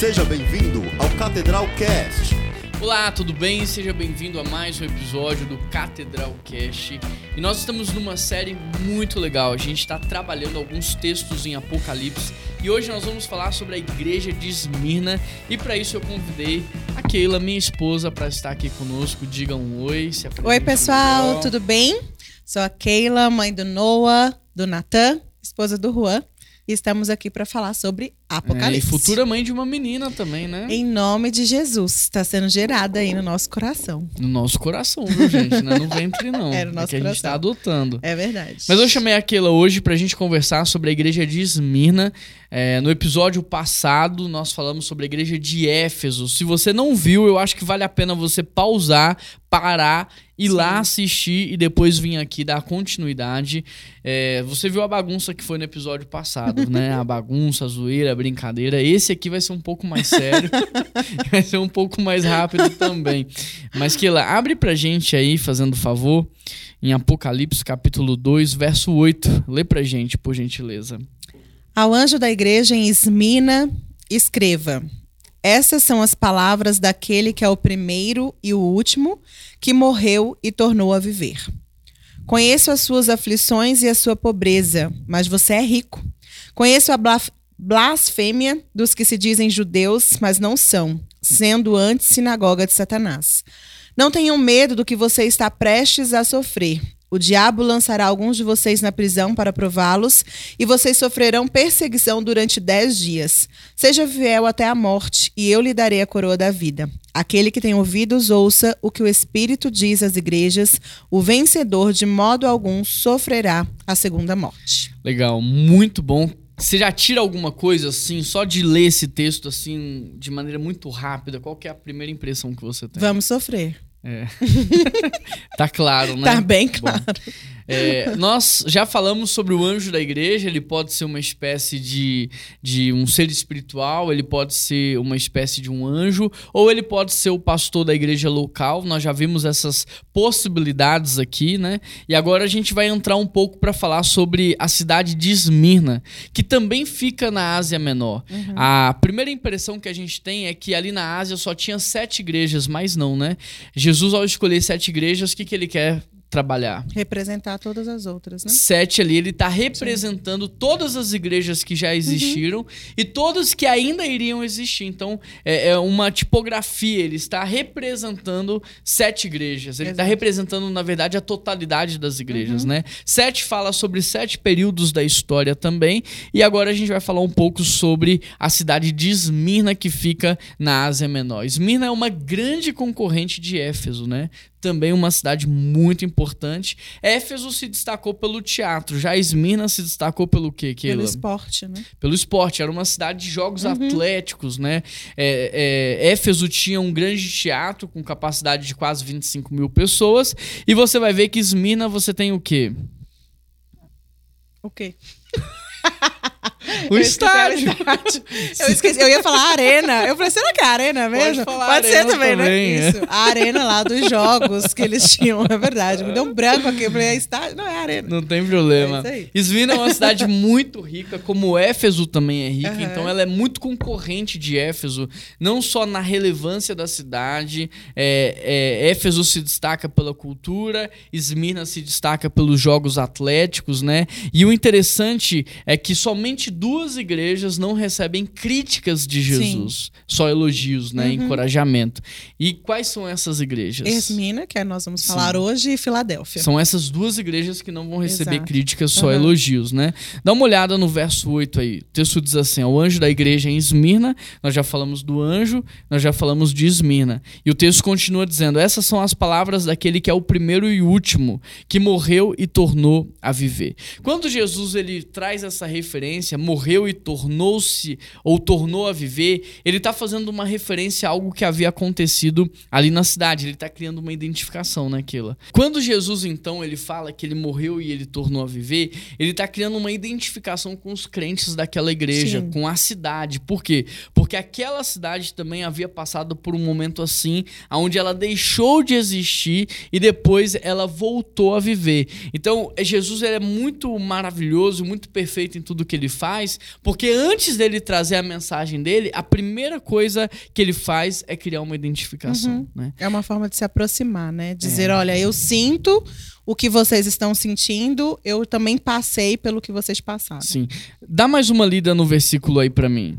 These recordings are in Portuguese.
Seja bem-vindo ao Catedral Cast. Olá, tudo bem? Seja bem-vindo a mais um episódio do Catedral Cast. E nós estamos numa série muito legal. A gente está trabalhando alguns textos em Apocalipse e hoje nós vamos falar sobre a igreja de Esmirna. E para isso eu convidei a Keila, minha esposa, para estar aqui conosco. Diga um oi. Se Oi, pessoal, tudo bem? Sou a Keila, mãe do Noah, do Natan, esposa do Juan. E estamos aqui para falar sobre É, e Apocalipse. futura mãe de uma menina também, né? Em nome de Jesus. Está sendo gerada aí no nosso coração. No nosso coração, viu, gente? Não é no ventre, não. É no nosso que a gente coração. tá adotando. É verdade. Mas eu chamei a Keila hoje pra gente conversar sobre a igreja de Esmirna. É, no episódio passado, nós falamos sobre a igreja de Éfeso. Se você não viu, eu acho que vale a pena você pausar, parar, ir lá assistir e depois vir aqui dar continuidade. É, você viu a bagunça que foi no episódio passado, né? A bagunça, a zoeira, a brincadeira. Esse aqui vai ser um pouco mais sério. vai ser um pouco mais rápido também. Mas, Keila, abre pra gente aí, fazendo favor, em Apocalipse capítulo 2, verso 8. Lê pra gente, por gentileza. Ao anjo da igreja em Esmina, escreva: Essas são as palavras daquele que é o primeiro e o último, que morreu e tornou a viver. Conheço as suas aflições e a sua pobreza, mas você é rico. Conheço a blasfêmia dos que se dizem judeus, mas não são, sendo antes sinagoga de Satanás. Não tenham medo do que você está prestes a sofrer. O diabo lançará alguns de vocês na prisão para prová-los, e vocês sofrerão perseguição durante dez dias. Seja fiel até a morte, e eu lhe darei a coroa da vida. Aquele que tem ouvidos, ouça o que o Espírito diz às igrejas: o vencedor, de modo algum, sofrerá a segunda morte. Legal, muito bom. Você já tira alguma coisa assim, só de ler esse texto assim, de maneira muito rápida? Qual é a primeira impressão que você tem? Vamos sofrer. É. tá claro, né? Tá bem Bom, claro. É, nós já falamos sobre o anjo da igreja, ele pode ser uma espécie de, de um ser espiritual, ele pode ser uma espécie de um anjo, ou ele pode ser o pastor da igreja local. Nós já vimos essas possibilidades aqui, né? E agora a gente vai entrar um pouco para falar sobre a cidade de Esmirna, que também fica na Ásia Menor. A primeira impressão que a gente tem é que ali na Ásia só tinha sete igrejas, mas não, né? Jesus, ao escolher sete igrejas, o que, que ele quer trabalhar? Representar todas as outras, né? Sete ali, ele está representando todas as igrejas que já existiram e todas que ainda iriam existir. Então, é, é uma tipografia, ele está representando sete igrejas. Ele está representando, na verdade, a totalidade das igrejas, né? Sete fala sobre sete períodos da história também. E agora a gente vai falar um pouco sobre a cidade de Esmirna, que fica na Ásia Menor. Esmirna é uma grande concorrente de Éfeso, né? Também uma cidade muito importante. Éfeso se destacou pelo teatro, já Esmirna se destacou pelo quê, Keila? Pelo esporte, né? Pelo esporte. Era uma cidade de jogos atléticos, né? É, é, Éfeso tinha um grande teatro com capacidade de quase 25 mil pessoas. E você vai ver que Esmirna você tem o quê? O quê? O Eu estádio. Eu esqueci, eu ia falar arena. Eu falei, será que é arena mesmo? falar ser arena também, também, né? é. Isso. A arena lá dos jogos que eles tinham, é verdade. Me deu um branco aqui. Eu falei, é estádio? Não, é arena. Não tem problema. É é uma cidade muito rica, como Éfeso também é rica, Aham. então ela é muito concorrente de Éfeso, não só na relevância da cidade. é, é, Éfeso se destaca pela cultura, Esmirna se destaca pelos jogos atléticos, né? E o interessante é que somente duas igrejas não recebem críticas de Jesus, só elogios, né? Encorajamento. E quais são essas igrejas? Esmina, que é nós vamos falar Sim. hoje, e Filadélfia. São essas duas igrejas que não vão receber Exato. críticas, só Aham. elogios, né? Dá uma olhada no verso 8 aí. O texto diz assim: O anjo da igreja em Esmirna, nós já falamos do anjo, nós já falamos de Esmirna. E o texto continua dizendo: Essas são as palavras daquele que é o primeiro e último, que morreu e tornou a viver. Quando Jesus ele traz essa referência, morreu e tornou-se ou tornou a viver, ele está fazendo uma referência a algo que havia acontecido ali na cidade. Ele está criando uma identificação naquela. Quando Jesus então ele fala que ele morreu e ele tornou a viver, ele está criando uma identificação com os crentes daquela igreja, Sim. com a cidade. Por quê? Porque aquela cidade também havia passado por um momento assim, onde ela deixou de existir e depois ela voltou a viver. Então, Jesus é muito maravilhoso, muito perfeito em tudo que ele faz, porque antes dele trazer a mensagem dele, a primeira coisa que ele faz é criar uma identificação. Uhum. Né? É uma forma de se aproximar, né? Dizer, É. olha, eu sinto o que vocês estão sentindo, eu também passei pelo que vocês passaram. Sim. Dá mais uma lida no versículo aí para mim.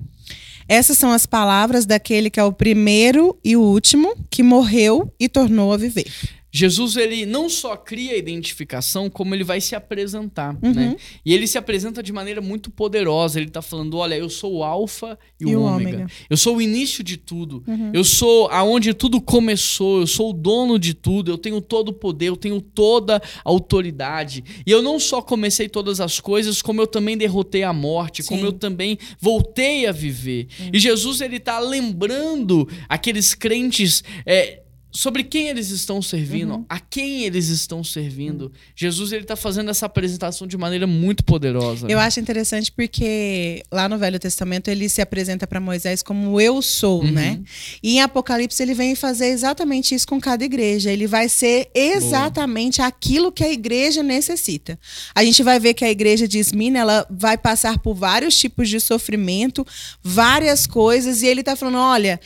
Essas são as palavras daquele que é o primeiro e o último, que morreu e tornou a viver. Jesus ele não só cria a identificação, como ele vai se apresentar, Uhum. né? E ele se apresenta de maneira muito poderosa. Ele tá falando, olha, eu sou o alfa e, E o o ômega. ômega. Eu sou o início de tudo. Uhum. Eu sou aonde tudo começou. Eu sou o dono de tudo. Eu tenho todo o poder. Eu tenho toda a autoridade. E eu não só comecei todas as coisas, como eu também derrotei a morte, como Sim. eu também voltei a viver. E Jesus ele tá lembrando aqueles crentes é, sobre quem eles estão servindo, Uhum. a quem eles estão servindo. Jesus ele tá fazendo essa apresentação de maneira muito poderosa. Eu acho interessante porque lá no Velho Testamento ele se apresenta para Moisés como eu sou, Uhum. né? E em Apocalipse ele vem fazer exatamente isso com cada igreja. Ele vai ser exatamente aquilo que a igreja necessita. A gente vai ver que a igreja de Esmina, ela vai passar por vários tipos de sofrimento, várias coisas, e ele tá falando, olha,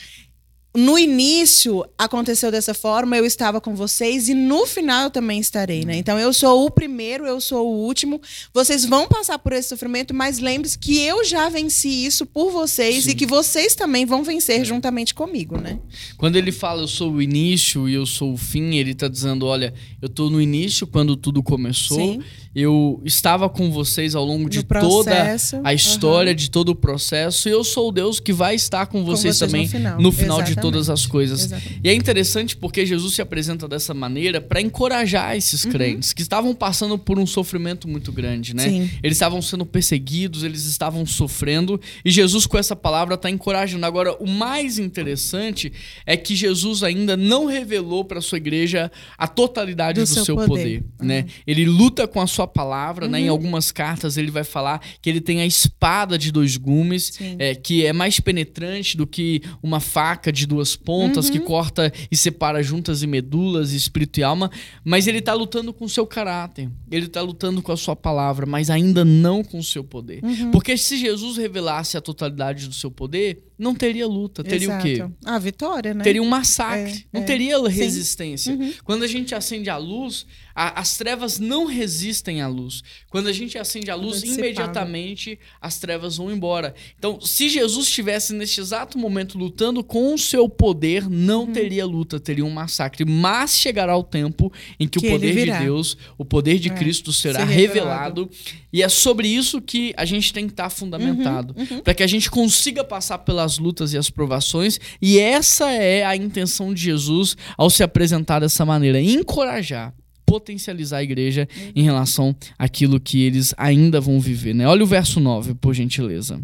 no início aconteceu dessa forma, eu estava com vocês e no final eu também estarei, né? Então eu sou o primeiro, eu sou o último. Vocês vão passar por esse sofrimento, mas lembre-se que eu já venci isso por vocês Sim. e que vocês também vão vencer juntamente comigo, né? Quando ele fala eu sou o início e eu sou o fim, ele tá dizendo, olha, eu tô no início quando tudo começou. Sim. Eu estava com vocês ao longo de No toda a história, aham. de todo o processo, e eu sou o Deus que vai estar com vocês, vocês no também final. no final de Exatamente. Todas as coisas. Exatamente. E é interessante porque Jesus se apresenta dessa maneira para encorajar esses Uhum. crentes que estavam passando por um sofrimento muito grande, né? Sim. Eles estavam sendo perseguidos, eles estavam sofrendo, e Jesus com essa palavra está encorajando. Agora, o mais interessante é que Jesus ainda não revelou para sua igreja a totalidade do, Do seu, seu poder, poder. né? Uhum. Ele luta com a sua palavra, né? Em algumas cartas ele vai falar que ele tem a espada de dois gumes, é, que é mais penetrante do que uma faca de duas pontas Uhum. que corta e separa juntas e medulas, espírito e alma, mas ele tá lutando com o seu caráter. Ele tá lutando com a sua palavra, mas ainda não com o seu poder. Uhum. Porque se Jesus revelasse a totalidade do seu poder, não teria luta, teria o quê? Exato. A vitória, né? Teria um massacre, É, não é. teria resistência. Uhum. Quando a gente acende a luz, a- as trevas não resistem à luz. Quando a gente acende a luz, imediatamente as trevas vão embora. Então, se Jesus estivesse neste exato momento lutando com o seu poder, não Uhum. teria luta, teria um massacre. Mas chegará o tempo em que, Que o poder de. Deus, o poder de É, Cristo será ser revelado. revelado. E é sobre isso que a gente tem que estar fundamentado. Uhum, Para que a gente consiga passar pelas lutas e as provações. E essa é a intenção de Jesus ao se apresentar dessa maneira: encorajar. Potencializar a igreja em relação àquilo que eles ainda vão viver. Né? Olha o verso 9, por gentileza.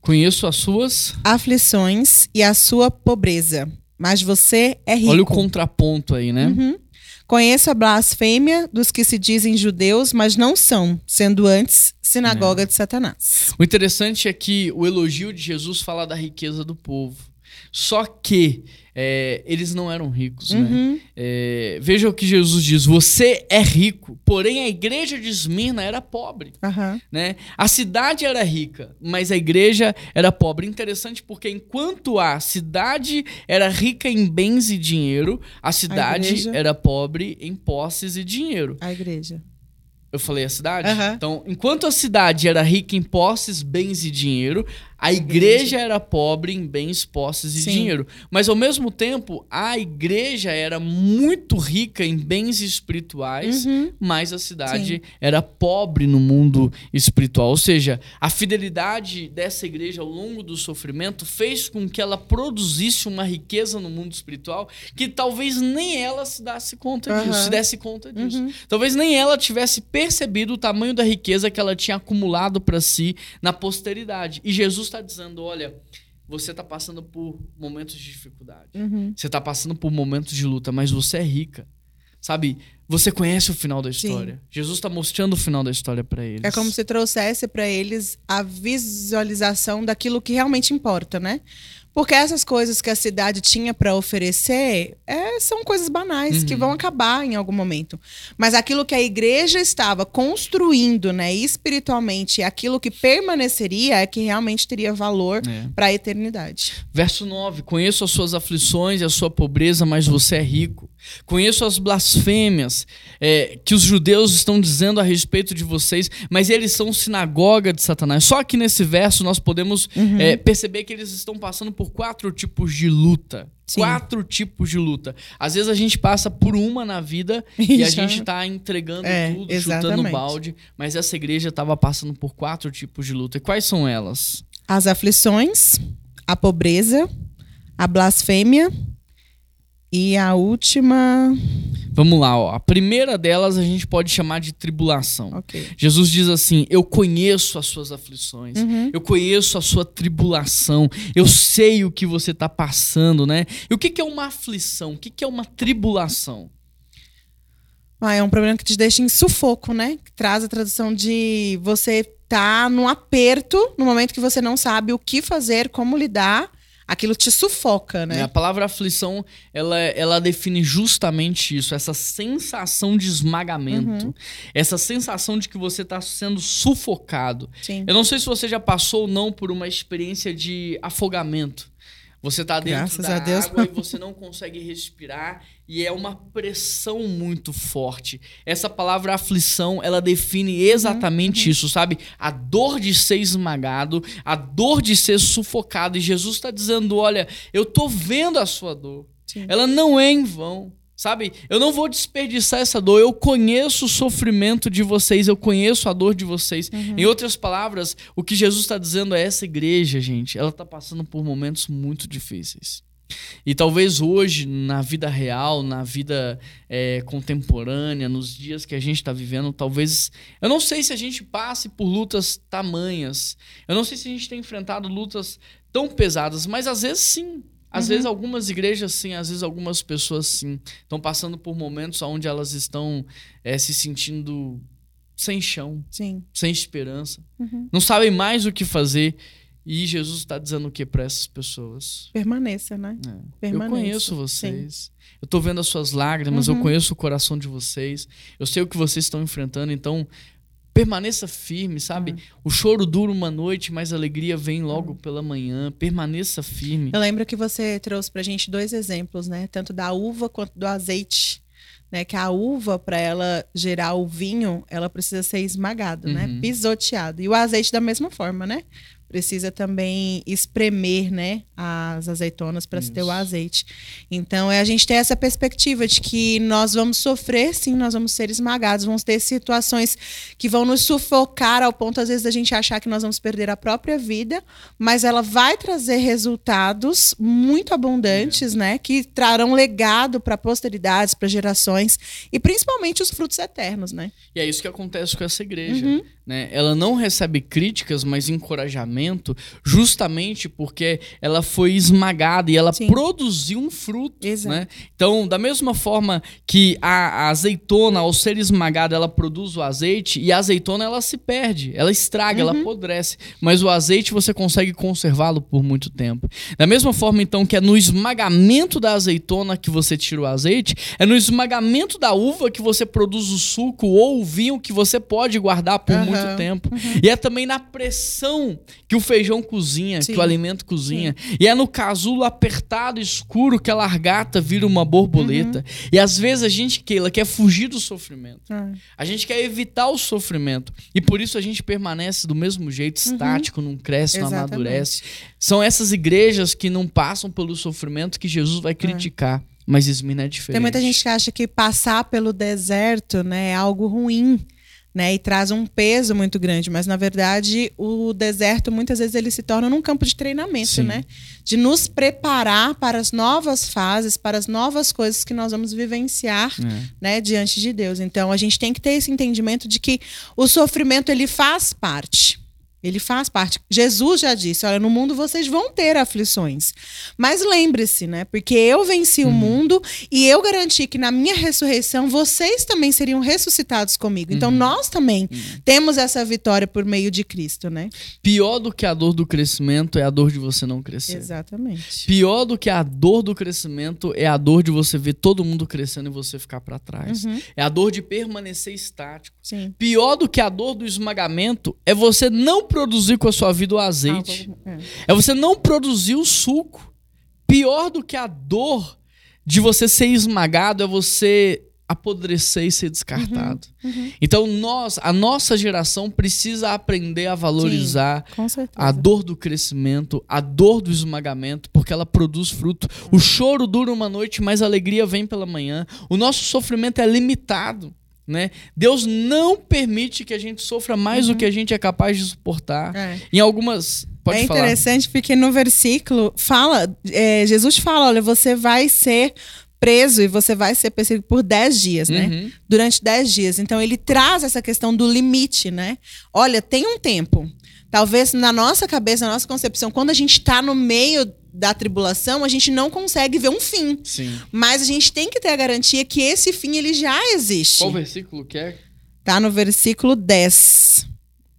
Conheço as suas. Aflições e a sua pobreza, mas você é rico. Olha o contraponto aí, né? Uhum. Conheço a blasfêmia dos que se dizem judeus, mas não são, sendo antes sinagoga de Satanás. O interessante é que o elogio de Jesus fala da riqueza do povo. Só que é, eles não eram ricos, né? Uhum. É, veja o que Jesus diz: você é rico, porém a igreja de Esmirna era pobre. Aham. Né? A cidade era rica, mas a igreja era pobre. Interessante porque enquanto a cidade era rica em bens e dinheiro, a cidade igreja- era pobre em posses e dinheiro. A igreja. Eu falei a cidade? Aham. Então, enquanto a cidade era rica em posses, bens e dinheiro, a igreja era pobre em bens, posses e Sim. dinheiro. Mas ao mesmo tempo, a igreja era muito rica em bens espirituais, Uhum. mas a cidade era pobre no mundo espiritual. Ou seja, a fidelidade dessa igreja ao longo do sofrimento fez com que ela produzisse uma riqueza no mundo espiritual que talvez nem ela se desse conta disso, Aham. se desse conta disso. Uhum. Talvez nem ela tivesse percebido o tamanho da riqueza que ela tinha acumulado para si na posteridade. E Jesus está dizendo: olha, você está passando por momentos de dificuldade. Uhum. Você está passando por momentos de luta, mas você é rica. sabe? Você conhece o final da história. Jesus está mostrando o final da história para eles. É como se trouxesse para eles a visualização daquilo que realmente importa, né? Porque essas coisas que a cidade tinha para oferecer é, são coisas banais Uhum. que vão acabar em algum momento. Mas aquilo que a igreja estava construindo, né, espiritualmente, aquilo que permaneceria é que realmente teria valor É. para a eternidade. Verso 9: Conheço as suas aflições e a sua pobreza, mas você é rico. Conheço as blasfêmias é, que os judeus estão dizendo a respeito de vocês, mas eles são sinagoga de Satanás. Só que nesse verso nós podemos Uhum. é, perceber que eles estão passando por quatro tipos de luta. Sim. Quatro tipos de luta. Às vezes a gente passa por uma na vida e a Já- gente tá entregando É, tudo, chutando exatamente. balde, mas essa igreja estava passando por quatro tipos de luta. E quais são elas? As aflições, a pobreza, a blasfêmia e a última. Vamos lá, ó. A primeira delas a gente pode chamar de tribulação. Ok. Jesus diz assim: Eu conheço as suas aflições, Uhum. eu conheço a sua tribulação, eu sei o que você está passando, né? E o que, que é uma aflição? O que, que é uma tribulação? Ah, é um problema que te deixa em sufoco, né? Que traz a tradução de você tá num aperto no momento que você não sabe o que fazer, como lidar. Aquilo te sufoca, né? A palavra aflição, ela, ela define justamente isso, essa sensação de esmagamento, Uhum. essa sensação de que você está sendo sufocado. Sim. Eu não sei se você já passou ou não por uma experiência de afogamento. Você tá dentro Graças da água e você não consegue respirar e é uma pressão muito forte. Essa palavra aflição, ela define exatamente Uhum, isso, sabe? A dor de ser esmagado, a dor de ser sufocado. E Jesus está dizendo: olha, eu tô vendo a sua dor. Sim. Ela não é em vão. Sabe? Eu não vou desperdiçar essa dor. Eu conheço o sofrimento de vocês, eu conheço a dor de vocês. Em outras palavras, o que Jesus está dizendo é essa igreja, gente, ela está passando por momentos muito difíceis. E talvez hoje, na vida real, na vida é, contemporânea, nos dias que a gente está vivendo, talvez. Eu não sei se a gente passe por lutas tamanhas. Eu não sei se a gente tem enfrentado lutas tão pesadas, mas às vezes sim. Às vezes algumas igrejas sim, às vezes algumas pessoas sim. Estão passando por momentos onde elas estão é, se sentindo sem chão, Sim. sem esperança. Uhum. Não sabem mais o que fazer. E Jesus está dizendo o que para essas pessoas? Permaneça, né? É. Eu Permaneça, conheço vocês. Eu tô vendo as suas lágrimas, eu Uhum. conheço o coração de vocês. Eu sei o que vocês estão enfrentando, então permaneça firme, sabe? O choro dura uma noite, mas a alegria vem logo pela manhã. Permaneça firme. Eu lembro que você trouxe pra gente dois exemplos, né? Tanto da uva quanto do azeite. Né, que a uva, para ela gerar o vinho, ela precisa ser esmagado, né? Uhum. Pisoteado. E o azeite da mesma forma, né? Precisa também espremer, né? As azeitonas para se ter o azeite. Então, é a gente ter essa perspectiva de que nós vamos sofrer, sim, nós vamos ser esmagados, vamos ter situações que vão nos sufocar ao ponto, às vezes, da gente achar que nós vamos perder a própria vida, mas ela vai trazer resultados muito abundantes, né? Que trarão legado para posteridades, para gerações e principalmente os frutos eternos, né? E é isso que acontece com essa igreja. Uhum. Né? Ela não recebe críticas, mas encorajamento, justamente porque ela foi esmagada e ela Sim. produziu um fruto. Exato. Né? Então, da mesma forma que a, a azeitona, ao ser esmagada, ela produz o azeite, e a azeitona ela se perde, ela estraga, ela Uhum. apodrece. Mas o azeite você consegue conservá-lo por muito tempo. Da mesma forma, então, que é no esmagamento da azeitona que você tira o azeite, é no esmagamento da uva que você produz o suco ou o vinho que você pode guardar por Aham, muito tempo. E é também na pressão que o feijão cozinha, Sim. que o alimento cozinha. E é no casulo apertado, escuro, que a largata vira uma borboleta. E às vezes a gente, Keila, quer fugir do sofrimento. Ah, A gente quer evitar o sofrimento. E por isso a gente permanece do mesmo jeito, estático, não cresce, não Uhum. Exatamente. amadurece. São essas igrejas que não passam pelo sofrimento que Jesus vai criticar. Mas Esmina é diferente. Tem muita gente que acha que passar pelo deserto, né, é algo ruim. Né, e traz um peso muito grande, mas na verdade o deserto muitas vezes ele se torna num campo de treinamento, Sim. né? De nos preparar para as novas fases, para as novas coisas que nós vamos vivenciar É. né, diante de Deus. Então a gente tem que ter esse entendimento de que o sofrimento ele faz parte. Ele faz parte. Jesus já disse: olha, no mundo vocês vão ter aflições. Mas lembre-se, né? Porque eu venci Uhum. o mundo e eu garanti que na minha ressurreição vocês também seriam ressuscitados comigo. Uhum. Então nós também temos essa vitória por meio de Cristo, né? Pior do que a dor do crescimento é a dor de você não crescer. Exatamente. Pior do que a dor do crescimento é a dor de você ver todo mundo crescendo e você ficar pra trás. Uhum. É a dor de permanecer estático. Sim. Pior do que a dor do esmagamento é você não produzir com a sua vida o azeite. Ah, vou- é. É você não produzir o suco. Pior do que a dor de você ser esmagado é você apodrecer e ser descartado. uhum. Então nós, a nossa geração precisa aprender a valorizar certeza. a dor do crescimento, a dor do esmagamento, porque ela produz fruto. O choro dura uma noite, mas a alegria vem pela manhã. O nosso sofrimento é limitado. Né? Deus não permite que a gente sofra mais do que a gente é capaz de suportar. É. Em algumas. Pode é falar. interessante porque no versículo fala, é, Jesus fala, olha, você vai ser preso e você vai ser perseguido por 10 dias, né? Uhum. Durante 10 dias. Então ele traz essa questão do limite, né? Olha, tem um tempo. Talvez na nossa cabeça, na nossa concepção, quando a gente está no meio da tribulação, a gente não consegue ver um fim. Sim. Mas a gente tem que ter a garantia que esse fim ele já existe. Qual versículo que é? Tá no versículo 10.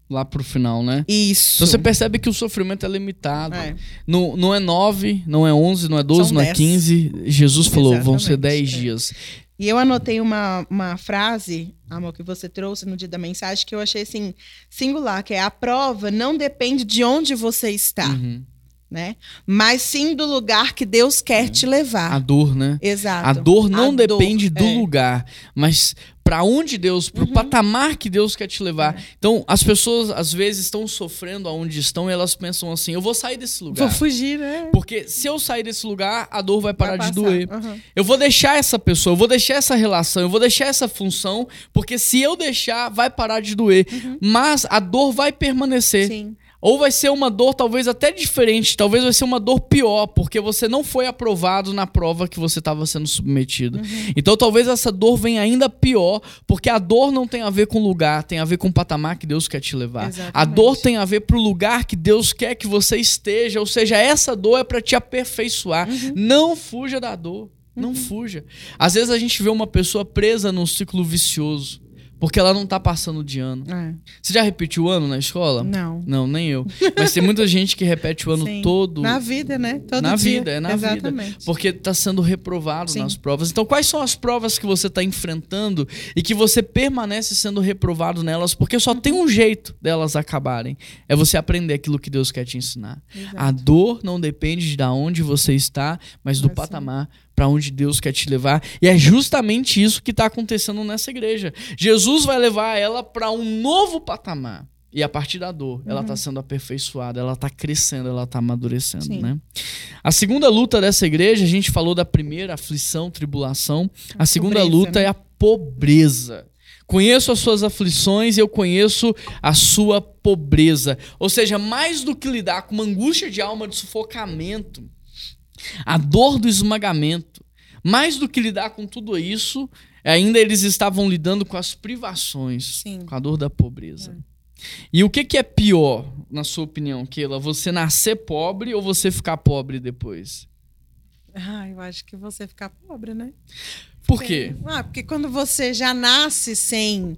Lá pro final, né? Isso. Então você percebe que o sofrimento é limitado. É. Não, não é 9, não é 11, não é 12, São não é 10. 15. Jesus falou, vão ser Exatamente, 10 é. dias. E eu anotei uma, uma frase, amor, que você trouxe no dia da mensagem, que eu achei assim, singular, que é a prova não depende de onde você está, Uhum. Né? Mas sim do lugar que Deus quer te A levar. dor, né? Exato. A dor não A depende dor, do é. lugar, mas pra onde Deus, pro Uhum. patamar que Deus quer te levar. É. Então, as pessoas às vezes estão sofrendo aonde estão e elas pensam assim: eu vou sair desse lugar. Vou fugir, né? Porque se eu sair desse lugar, a dor vai parar Vai de doer. Uhum. Eu vou deixar essa pessoa, eu vou deixar essa relação, eu vou deixar essa função, porque se eu deixar, vai parar de doer. Mas a dor vai permanecer. Uhum. Sim. Ou vai ser uma dor talvez até diferente, talvez vai ser uma dor pior, porque você não foi aprovado na prova que você estava sendo submetido. Uhum. Então talvez essa dor venha ainda pior, porque a dor não tem a ver com lugar, tem a ver com o patamar que Deus quer te levar. A Exatamente. dor tem a ver pro lugar que Deus quer que você esteja, ou seja, essa dor é para te aperfeiçoar. Uhum. Não fuja da dor. Não fuja. Às vezes a gente vê uma pessoa presa num ciclo vicioso, porque ela não tá passando de ano. É. Você já repetiu o ano na escola? Não. Não, nem eu. Mas tem muita gente que repete o ano Sim. todo. Na vida, né? Todo na dia. vida, é na Exatamente. vida. Porque está sendo reprovado Sim. nas provas. Então, quais são as provas que você está enfrentando e que você permanece sendo reprovado nelas? Porque só tem um jeito delas acabarem. É você aprender aquilo que Deus quer te ensinar. Exato. A dor não depende de onde você está, mas do sim. patamar para onde Deus quer te levar. E é justamente isso que está acontecendo nessa igreja. Jesus vai levar ela para um novo patamar. E a partir da dor, ela Uhum. está sendo aperfeiçoada, ela está crescendo, ela está amadurecendo, Sim. né? A segunda luta dessa igreja, a gente falou da primeira, aflição, tribulação. A, segunda pobreza, luta né? é a pobreza. Conheço as suas aflições e eu conheço a sua pobreza. Ou seja, mais do que lidar com uma angústia de alma de sufocamento, a dor do esmagamento, mais do que lidar com tudo isso, ainda eles estavam lidando com as privações, Sim. com a dor da pobreza. E o que, que é pior, na sua opinião, Keila? Você nascer pobre ou você ficar pobre depois? Ah, eu acho que você ficar pobre, né? Por quê? Ah, porque quando você já nasce sem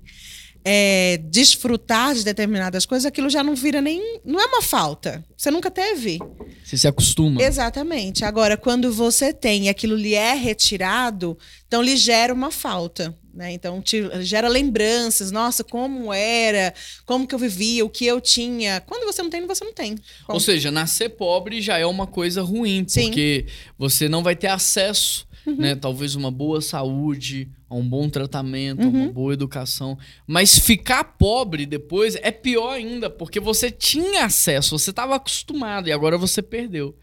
é, desfrutar de determinadas coisas, aquilo já não vira nem. Não é uma falta. Você nunca teve. Você se acostuma. Exatamente. Agora, quando você tem e aquilo lhe é retirado, então lhe gera uma falta. Né? Então, te gera lembranças. Nossa, como era, como que eu vivia, o que eu tinha. Quando você não tem, você não tem. Ou seja, nascer pobre já é uma coisa ruim, Sim. Porque você não vai ter acesso, né? Talvez uma boa saúde, um bom tratamento, Uhum. uma boa educação. Mas ficar pobre depois é pior ainda, porque você tinha acesso, você estava acostumado e agora você perdeu.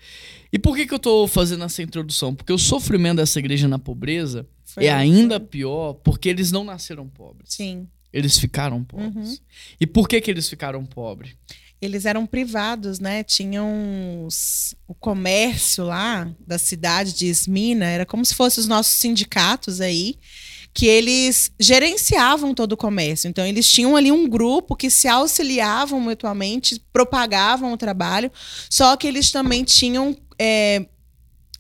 E por que, que eu tô fazendo essa introdução? Porque o sofrimento dessa igreja na pobreza Foi- é ainda pior porque eles não nasceram pobres. Sim. Eles ficaram pobres. Uhum. E por que, que eles ficaram pobres? Eles eram privados, né? Tinham os- o comércio lá da cidade de Esmina, era como se fossem os nossos sindicatos aí, que eles gerenciavam todo o comércio. Então, eles tinham ali um grupo que se auxiliavam mutuamente, propagavam o trabalho, só que eles também tinham. É,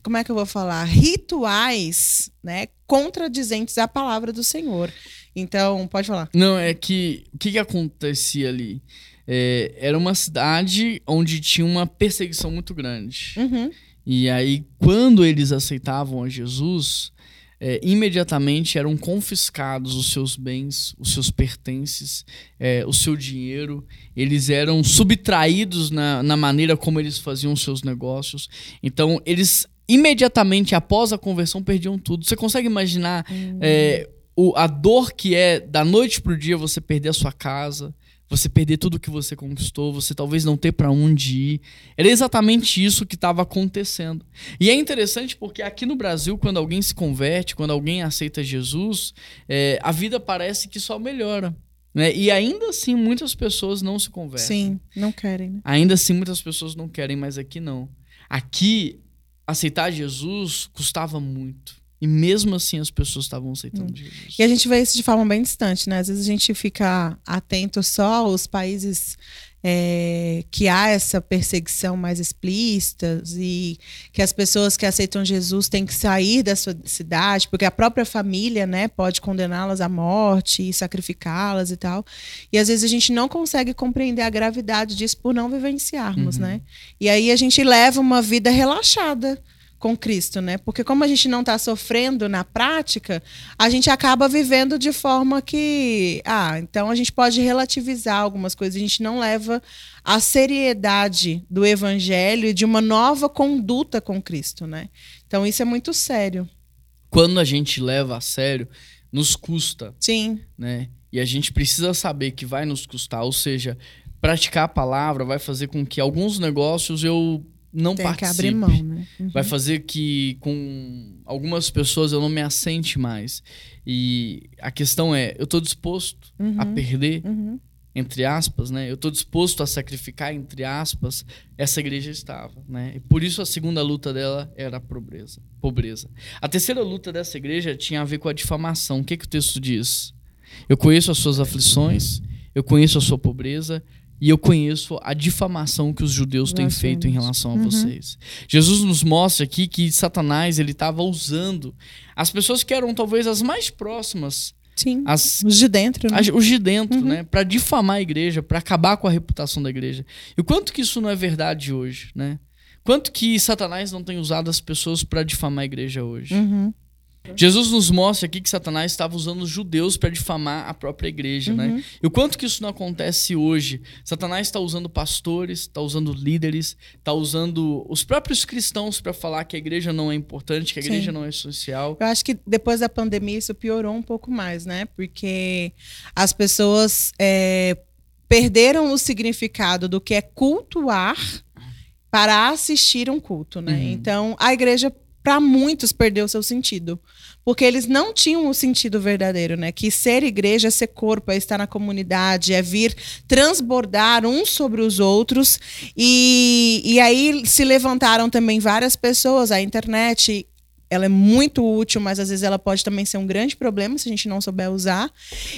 como é que eu vou falar? Rituais, né? Contradizentes à palavra do Senhor. Então, pode falar. Não, é que. O que, que acontecia ali? É, era uma cidade onde tinha uma perseguição muito grande. Uhum. E aí, quando eles aceitavam a Jesus, é, imediatamente eram confiscados os seus bens, os seus pertences, é, o seu dinheiro. Eles eram subtraídos na, na maneira como eles faziam seus negócios. Então, eles imediatamente após a conversão perdiam tudo. Você consegue imaginar é, o, a dor que é da noite pro dia você perder a sua casa, você perder tudo que você conquistou, você talvez não ter para onde ir. Era exatamente isso que estava acontecendo. E é interessante porque aqui no Brasil, quando alguém se converte, quando alguém aceita Jesus, é, a vida parece que só melhora. Né? E ainda assim, muitas pessoas não se convertem. Sim, não querem, né? Ainda assim, muitas pessoas não querem, mas aqui não. Aqui, aceitar Jesus custava muito. E mesmo assim as pessoas estavam aceitando Jesus. E a gente vê isso de forma bem distante, né? Às vezes a gente fica atento só aos países é, que há essa perseguição mais explícita e que as pessoas que aceitam Jesus têm que sair da sua cidade, porque a própria família, né, pode condená-las à morte e sacrificá-las e tal. E às vezes a gente não consegue compreender a gravidade disso por não vivenciarmos, né? E aí a gente leva uma vida relaxada com Cristo, né? Porque como a gente não está sofrendo na prática, a gente acaba vivendo de forma que, ah, então a gente pode relativizar algumas coisas, a gente não leva a seriedade do evangelho e de uma nova conduta com Cristo, né? Então isso é muito sério. Quando a gente leva a sério, nos custa, Sim. né? E a gente precisa saber que vai nos custar, ou seja, praticar a palavra vai fazer com que alguns negócios eu não Tem que participe. abrir mão, né? Uhum. Vai fazer que com algumas pessoas eu não me assente mais. E a questão é, eu tô disposto a perder, Uhum. entre aspas, né? Eu tô disposto a sacrificar, entre aspas, essa igreja estava, né? E por isso a segunda luta dela era a pobreza. pobreza. A terceira luta dessa igreja tinha a ver com a difamação. O que, que o texto diz? Eu conheço as suas aflições, eu conheço a sua pobreza, e eu conheço a difamação que os judeus têm feito em relação a Uhum. vocês. Jesus nos mostra aqui que Satanás ele estava usando as pessoas que eram talvez as mais próximas, Sim. as Os de dentro, né? as- os de dentro, Uhum. né, para difamar a igreja, para acabar com a reputação da igreja. E o quanto que isso não é verdade hoje, né? Quanto que Satanás não tem usado as pessoas para difamar a igreja hoje? Uhum. Jesus nos mostra aqui que Satanás estava usando os judeus para difamar a própria igreja, Uhum. né? E o quanto que isso não acontece hoje? Satanás está usando pastores, está usando líderes, está usando os próprios cristãos para falar que a igreja não é importante, que a Sim. igreja não é social. Eu acho que depois da pandemia isso piorou um pouco mais, né? Porque as pessoas é, perderam o significado do que é cultuar para assistir um culto, né? Uhum. Então a igreja para muitos perdeu seu sentido, porque eles não tinham o sentido verdadeiro, né? Que ser igreja é ser corpo, é estar na comunidade, é vir transbordar uns sobre os outros. E, e aí se levantaram também várias pessoas, a internet. Ela é muito útil, mas às vezes ela pode também ser um grande problema se a gente não souber usar.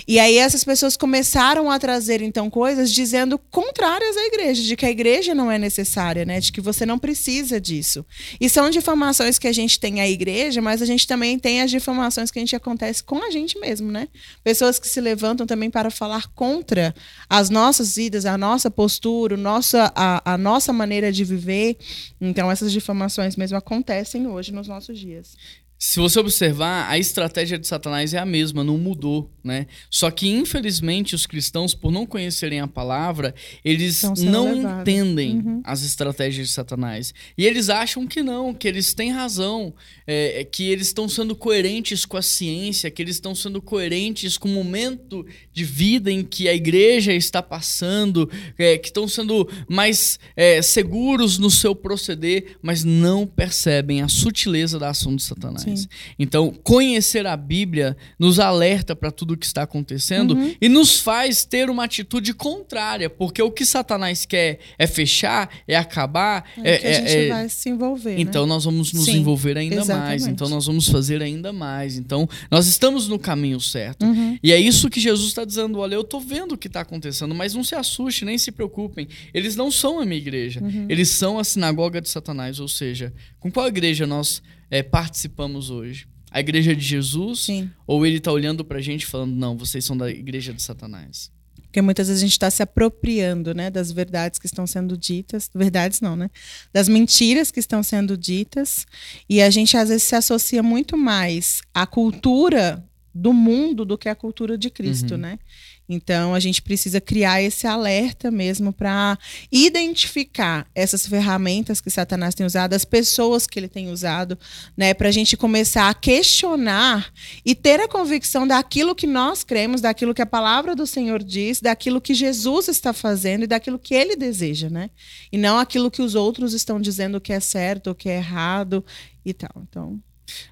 E aí essas pessoas começaram a trazer então coisas dizendo contrárias à igreja, de que a igreja não é necessária, né? De que você não precisa disso. E são difamações que a gente tem à igreja, mas a gente também tem as difamações que a gente acontece com a gente mesmo, né? Pessoas que se levantam também para falar contra as nossas vidas, a nossa postura, o nosso, a, a nossa maneira de viver. Então essas difamações mesmo acontecem hoje nos nossos dias. is. Se você observar, a estratégia de Satanás é a mesma, não mudou, né? Só que, infelizmente, os cristãos, por não conhecerem a palavra, eles não levados. entendem Uhum. as estratégias de Satanás. E eles acham que não, que eles têm razão, é, que eles estão sendo coerentes com a ciência, que eles estão sendo coerentes com o momento de vida em que a igreja está passando, é, que estão sendo mais é, seguros no seu proceder, mas não percebem a sutileza da ação de Satanás. Sim. Satanás. Então, conhecer a Bíblia nos alerta para tudo o que está acontecendo e nos faz ter uma atitude contrária, porque o que Satanás quer é fechar, é acabar, É, é, que a gente é- é- vai se envolver. então né? nós vamos nos Sim, envolver ainda mais, exatamente. então nós vamos fazer ainda mais. Então nós estamos no caminho certo. Uhum. E é isso que Jesus está dizendo: olha, eu tô vendo o que está acontecendo, mas não se assuste, nem se preocupem. Eles não são a minha igreja, Uhum. eles são a sinagoga de Satanás. Ou seja, com qual igreja nós eh, participamos hoje? A igreja de Jesus? Sim. Ou ele está olhando pra gente e falando, não, vocês são da igreja de Satanás? Porque muitas vezes a gente está se apropriando, né, das verdades que estão sendo ditas, verdades não, né, das mentiras que estão sendo ditas, e a gente às vezes se associa muito mais à cultura do mundo do que à cultura de Cristo, Uhum. né? Então a gente precisa criar esse alerta mesmo para identificar essas ferramentas que Satanás tem usado, as pessoas que ele tem usado, né, para a gente começar a questionar e ter a convicção daquilo que nós cremos, daquilo que a palavra do Senhor diz, daquilo que Jesus está fazendo e daquilo que ele deseja, né? E não aquilo que os outros estão dizendo que é certo ou que é errado e tal. Então,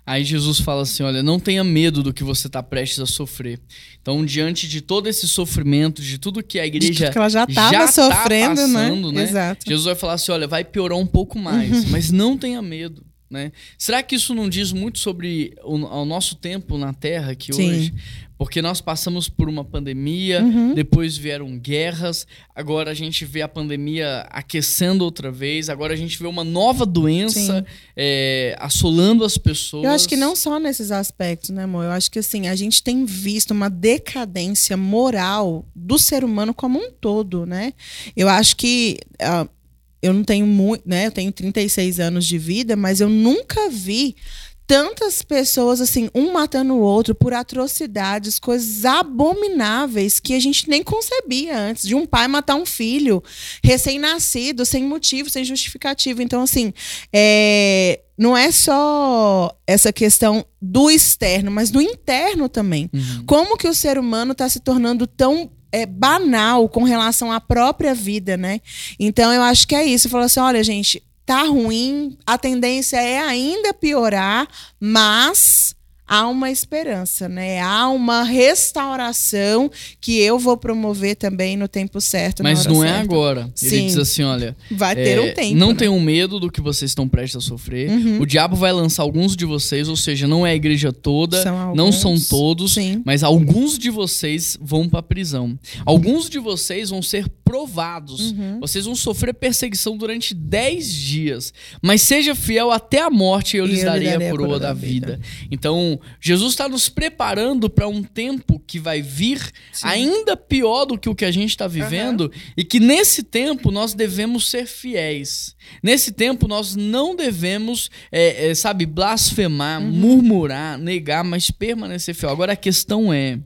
Aí Jesus fala assim: olha, não tenha medo do que você está prestes a sofrer. Então, diante de todo esse sofrimento, de tudo que a igreja que ela já estava tá sofrendo, passando, né? né? Exato. Jesus vai falar assim: olha, vai piorar um pouco mais, mas não tenha medo. Né? Será que isso não diz muito sobre o, o nosso tempo na Terra aqui Sim. hoje? Porque nós passamos por uma pandemia, Uhum. depois vieram guerras, agora a gente vê a pandemia aquecendo outra vez, agora a gente vê uma nova doença é, assolando as pessoas. Eu acho que não só nesses aspectos, né, amor? Eu acho que assim, a gente tem visto uma decadência moral do ser humano como um todo, né? Eu acho que ah, eu não tenho muito, né? Eu tenho 36 anos de vida, mas eu nunca vi tantas pessoas assim, um matando o outro por atrocidades, coisas abomináveis que a gente nem concebia antes, de um pai matar um filho recém-nascido, sem motivo, sem justificativa. Então, assim, é, não é só essa questão do externo, mas do interno também. Uhum. Como que o ser humano está se tornando tão é, banal com relação à própria vida, né? Então eu acho que é isso. Falou assim: olha, gente, tá ruim, a tendência é ainda piorar, mas há uma esperança, né? Há uma restauração que eu vou promover também no tempo certo. Mas não é certa. agora. Ele Sim. diz assim: olha. Vai ter é, um tempo. não né? tenham medo do que vocês estão prestes a sofrer. Uhum. O diabo vai lançar alguns de vocês, ou seja, não é a igreja toda, São não são todos, Sim. mas alguns de vocês vão para prisão. Alguns de vocês vão ser provados. Uhum. Vocês vão sofrer perseguição durante 10 dias. Mas seja fiel até a morte eu lhes eu darei darei a coroa da vida. Então, Jesus está nos preparando para um tempo que vai vir Sim. ainda pior do que o que a gente está vivendo e que nesse tempo nós devemos ser fiéis. Nesse tempo nós não devemos, é, é, sabe, blasfemar, Uhum. murmurar, negar, mas permanecer fiel. Agora a questão é,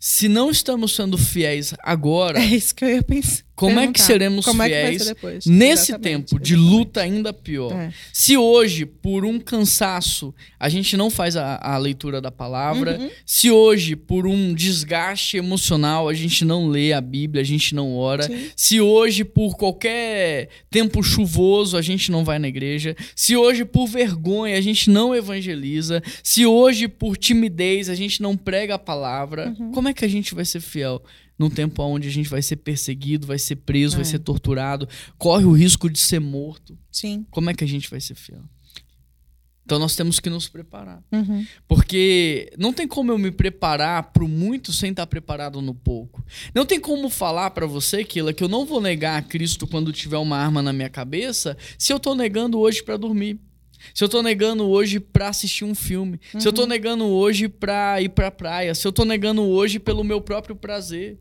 se não estamos sendo fiéis agora, É isso que eu ia pensar. Como é que seremos Como é que vai fiéis ser depois? nesse Exatamente, tempo de exatamente. luta ainda pior? É. Se hoje, por um cansaço, a gente não faz a, a leitura da palavra, Uhum. se hoje, por um desgaste emocional, a gente não lê a Bíblia, a gente não ora, Sim. se hoje, por qualquer tempo chuvoso, a gente não vai na igreja, se hoje, por vergonha, a gente não evangeliza, se hoje, por timidez, a gente não prega a palavra, Uhum. como é que a gente vai ser fiel? Num tempo onde a gente vai ser perseguido, vai ser preso, vai É. ser torturado, corre o risco de ser morto. Sim. Como é que a gente vai ser fiel? Então nós temos que nos preparar. Uhum. Porque não tem como eu me preparar pro muito sem estar preparado no pouco. Não tem como falar pra você, Kila, que eu não vou negar a Cristo quando tiver uma arma na minha cabeça, se eu tô negando hoje pra dormir. Se eu tô negando hoje pra assistir um filme. Se eu tô negando hoje pra ir pra praia. Se eu tô negando hoje pelo meu próprio prazer.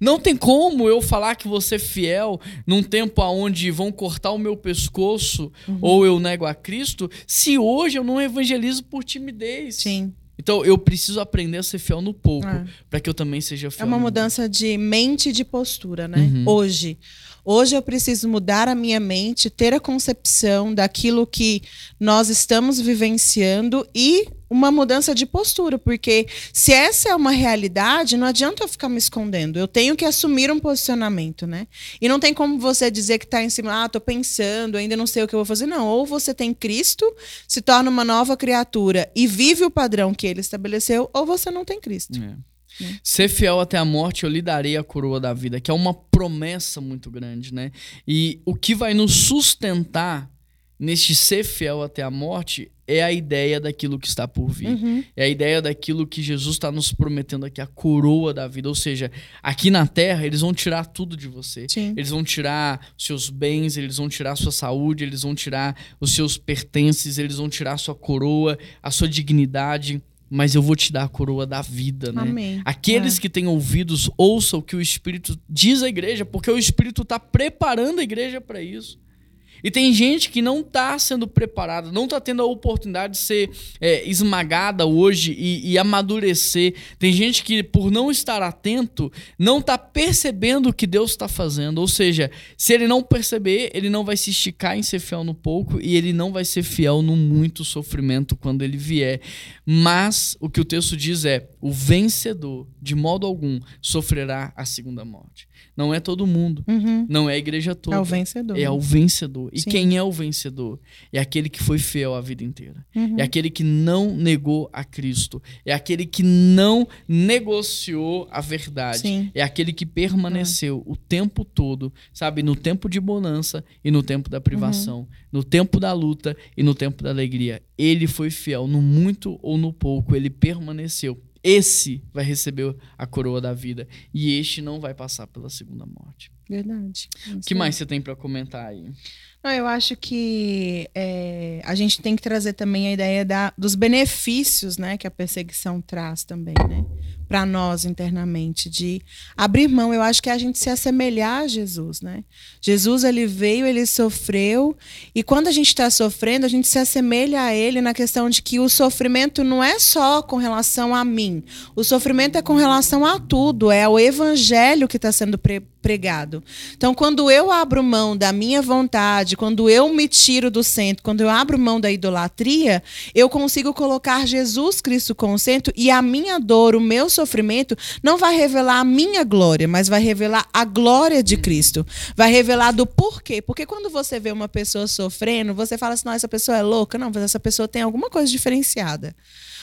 Não tem como eu falar que você é fiel num tempo onde vão cortar o meu pescoço ou eu nego a Cristo, se hoje eu não evangelizo por timidez. Sim. Então eu preciso aprender a ser fiel no pouco, É. para que eu também seja fiel. É uma mudança de mente e de postura, né? Uhum. Hoje. Hoje eu preciso mudar a minha mente, ter a concepção daquilo que nós estamos vivenciando e uma mudança de postura, porque se essa é uma realidade, não adianta eu ficar me escondendo. Eu tenho que assumir um posicionamento, né? E não tem como você dizer que está em cima, ah, tô pensando, ainda não sei o que eu vou fazer. Não, ou você tem Cristo, se torna uma nova criatura e vive o padrão que ele estabeleceu, ou você não tem Cristo. É. Ser fiel até a morte, eu lhe darei a coroa da vida, que é uma promessa muito grande, né? E o que vai nos sustentar neste ser fiel até a morte é a ideia daquilo que está por vir. Uhum. É a ideia daquilo que Jesus está nos prometendo aqui, a coroa da vida. Ou seja, aqui na terra, eles vão tirar tudo de você. Sim. Eles vão tirar seus bens, eles vão tirar sua saúde, eles vão tirar os seus pertences, eles vão tirar sua coroa, a sua dignidade. Mas eu vou te dar a coroa da vida, né? Amém. Aqueles É. que têm ouvidos, ouçam o que o Espírito diz à igreja, porque o Espírito está preparando a igreja para isso. E tem gente que não está sendo preparada, não está tendo a oportunidade de ser é, esmagada hoje e, e amadurecer. Tem gente que, por não estar atento, não está percebendo o que Deus está fazendo. Ou seja, se ele não perceber, ele não vai se esticar em ser fiel no pouco e ele não vai ser fiel no muito sofrimento quando ele vier. Mas o que o texto diz é: o vencedor, de modo algum, sofrerá a segunda morte. Não é todo mundo, Uhum. não é a igreja toda. É o vencedor. É o vencedor. E Sim. quem é o vencedor? É aquele que foi fiel a vida inteira. Uhum. É aquele que não negou a Cristo. É aquele que não negociou a verdade. Sim. É aquele que permaneceu o tempo todo, sabe? No tempo de bonança e no tempo da privação. Uhum. No tempo da luta e no tempo da alegria. Ele foi fiel no muito ou no pouco. Ele permaneceu. Esse vai receber a coroa da vida. E este não vai passar pela segunda morte. Verdade. O que mais você tem pra comentar aí? Não, eu acho que é, a gente tem que trazer também a ideia da, dos benefícios né, que a perseguição traz também, né? Para nós internamente, de abrir mão. Eu acho que é a gente se assemelhar a Jesus, né? Jesus, ele veio, ele sofreu, e quando a gente está sofrendo, a gente se assemelha a ele na questão de que o sofrimento não é só com relação a mim, o sofrimento é com relação a tudo, é o evangelho que está sendo pre pregado. Então, quando eu abro mão da minha vontade, quando eu me tiro do centro, quando eu abro mão da idolatria, eu consigo colocar Jesus Cristo como centro e a minha dor, o meu sofrimento, não vai revelar a minha glória, mas vai revelar a glória de Cristo. Vai revelar do porquê. Porque quando você vê uma pessoa sofrendo, você fala assim: não, essa pessoa é louca. Não, mas essa pessoa tem alguma coisa diferenciada.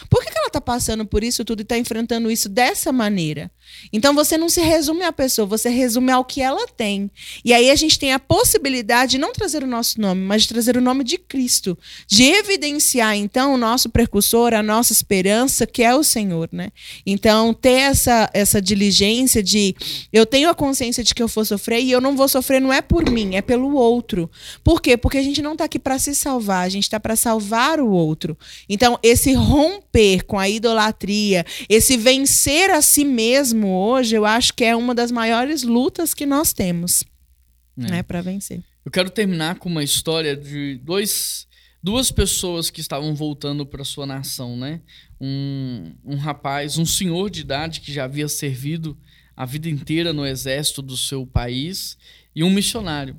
Por que, que ela está passando por isso tudo e está enfrentando isso dessa maneira? Então você não se resume à pessoa, você resume ao que ela tem. E aí a gente tem a possibilidade de não trazer o nosso nome, mas de trazer o nome de Cristo, de evidenciar então o nosso precursor, a nossa esperança, que é o Senhor, né? Então ter essa essa diligência de eu tenho a consciência de que eu vou sofrer e eu não vou sofrer não é por mim, é pelo outro. Por quê? Porque a gente não está aqui para se salvar, a gente está para salvar o outro. Então esse romper com a idolatria, esse vencer a si mesmo hoje, eu acho que é uma das maiores lutas que nós temos, É. né, para vencer. Eu quero terminar com uma história de dois, duas pessoas que estavam voltando para sua nação, né? Um, um rapaz, um senhor de idade que já havia servido a vida inteira no exército do seu país e um missionário.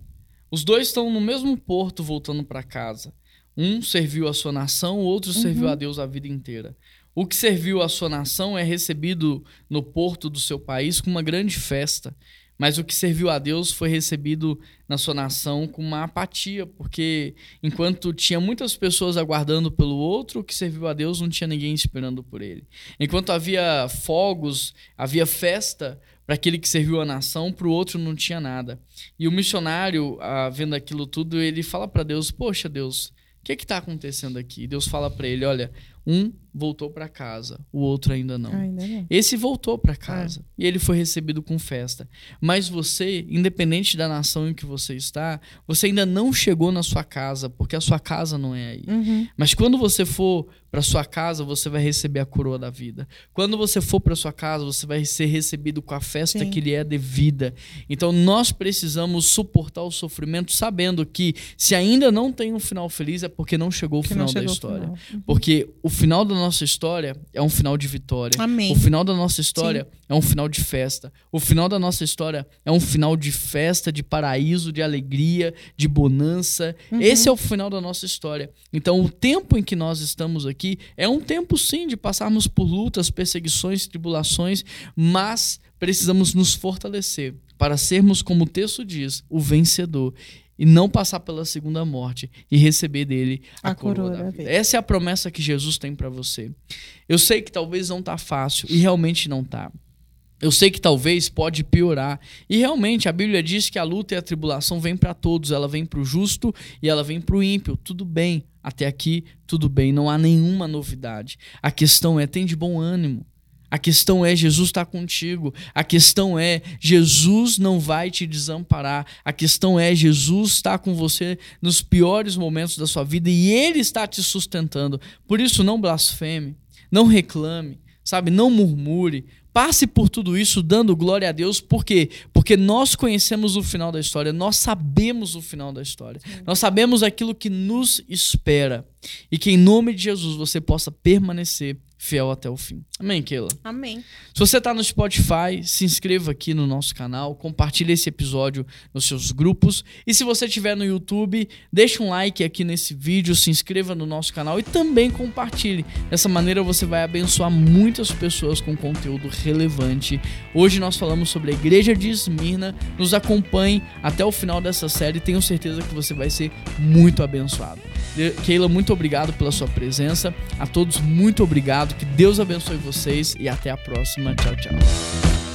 Os dois estão no mesmo porto voltando para casa. Um serviu a sua nação, o outro serviu a Deus a vida inteira. O que serviu a sua nação é recebido no porto do seu país com uma grande festa. Mas o que serviu a Deus foi recebido na sua nação com uma apatia, porque enquanto tinha muitas pessoas aguardando pelo outro, o que serviu a Deus não tinha ninguém esperando por ele. Enquanto havia fogos, havia festa para aquele que serviu a nação, para o outro não tinha nada. E o missionário, ah, vendo aquilo tudo, ele fala para Deus: Poxa, Deus, o que está acontecendo aqui? Deus fala para ele: Olha, um voltou para casa, o outro ainda não. Ainda não. Esse voltou para casa e ele foi recebido com festa. Mas você, independente da nação em que você está, você ainda não chegou na sua casa, porque a sua casa não é aí. Uhum. Mas quando você for para sua casa, você vai receber a coroa da vida. Quando você for para sua casa, você vai ser recebido com a festa Sim. que lhe é devida. Então nós precisamos suportar o sofrimento sabendo que se ainda não tem um final feliz é porque não chegou o Que final da chegou ao história. final. Porque o final da nossa história é um final de vitória. Amém. O final da nossa história é um final de festa. O final da nossa história é um final de festa, de paraíso, de alegria, de bonança. Uhum. Esse é o final da nossa história. Então, o tempo em que nós estamos aqui é um tempo, sim, de passarmos por lutas, perseguições, tribulações, mas precisamos nos fortalecer para sermos, como o texto diz, o vencedor e não passar pela segunda morte e receber dele a, A coroa, da da vida. vida. Essa é a promessa que Jesus tem para você. Eu sei que talvez não tá fácil e realmente não tá. Eu sei que talvez pode piorar. E realmente a Bíblia diz que a luta e a tribulação vem para todos, ela vem para o justo e ela vem para o ímpio. Tudo bem. Até aqui tudo bem, não há nenhuma novidade. A questão é tem de bom ânimo. A questão é Jesus está contigo. A questão é Jesus não vai te desamparar. A questão é Jesus está com você nos piores momentos da sua vida e ele está te sustentando. Por isso não blasfeme, não reclame, sabe? Não murmure. Passe por tudo isso dando glória a Deus, por quê? Porque nós conhecemos o final da história, nós sabemos o final da história, nós sabemos aquilo que nos espera e que em nome de Jesus você possa permanecer fiel até o fim. Amém, Keila? Amém. Se você está no Spotify, se inscreva aqui no nosso canal, compartilhe esse episódio nos seus grupos. E se você estiver no YouTube, deixe um like aqui nesse vídeo, se inscreva no nosso canal e também compartilhe. Dessa maneira você vai abençoar muitas pessoas com conteúdo relevante. Hoje nós falamos sobre a igreja de Esmirna. Nos acompanhe até o final dessa série. Tenho certeza que você vai ser muito abençoado. Keila, muito obrigado pela sua presença. A todos, muito obrigado. Que Deus abençoe vocês e até a próxima. Tchau, tchau.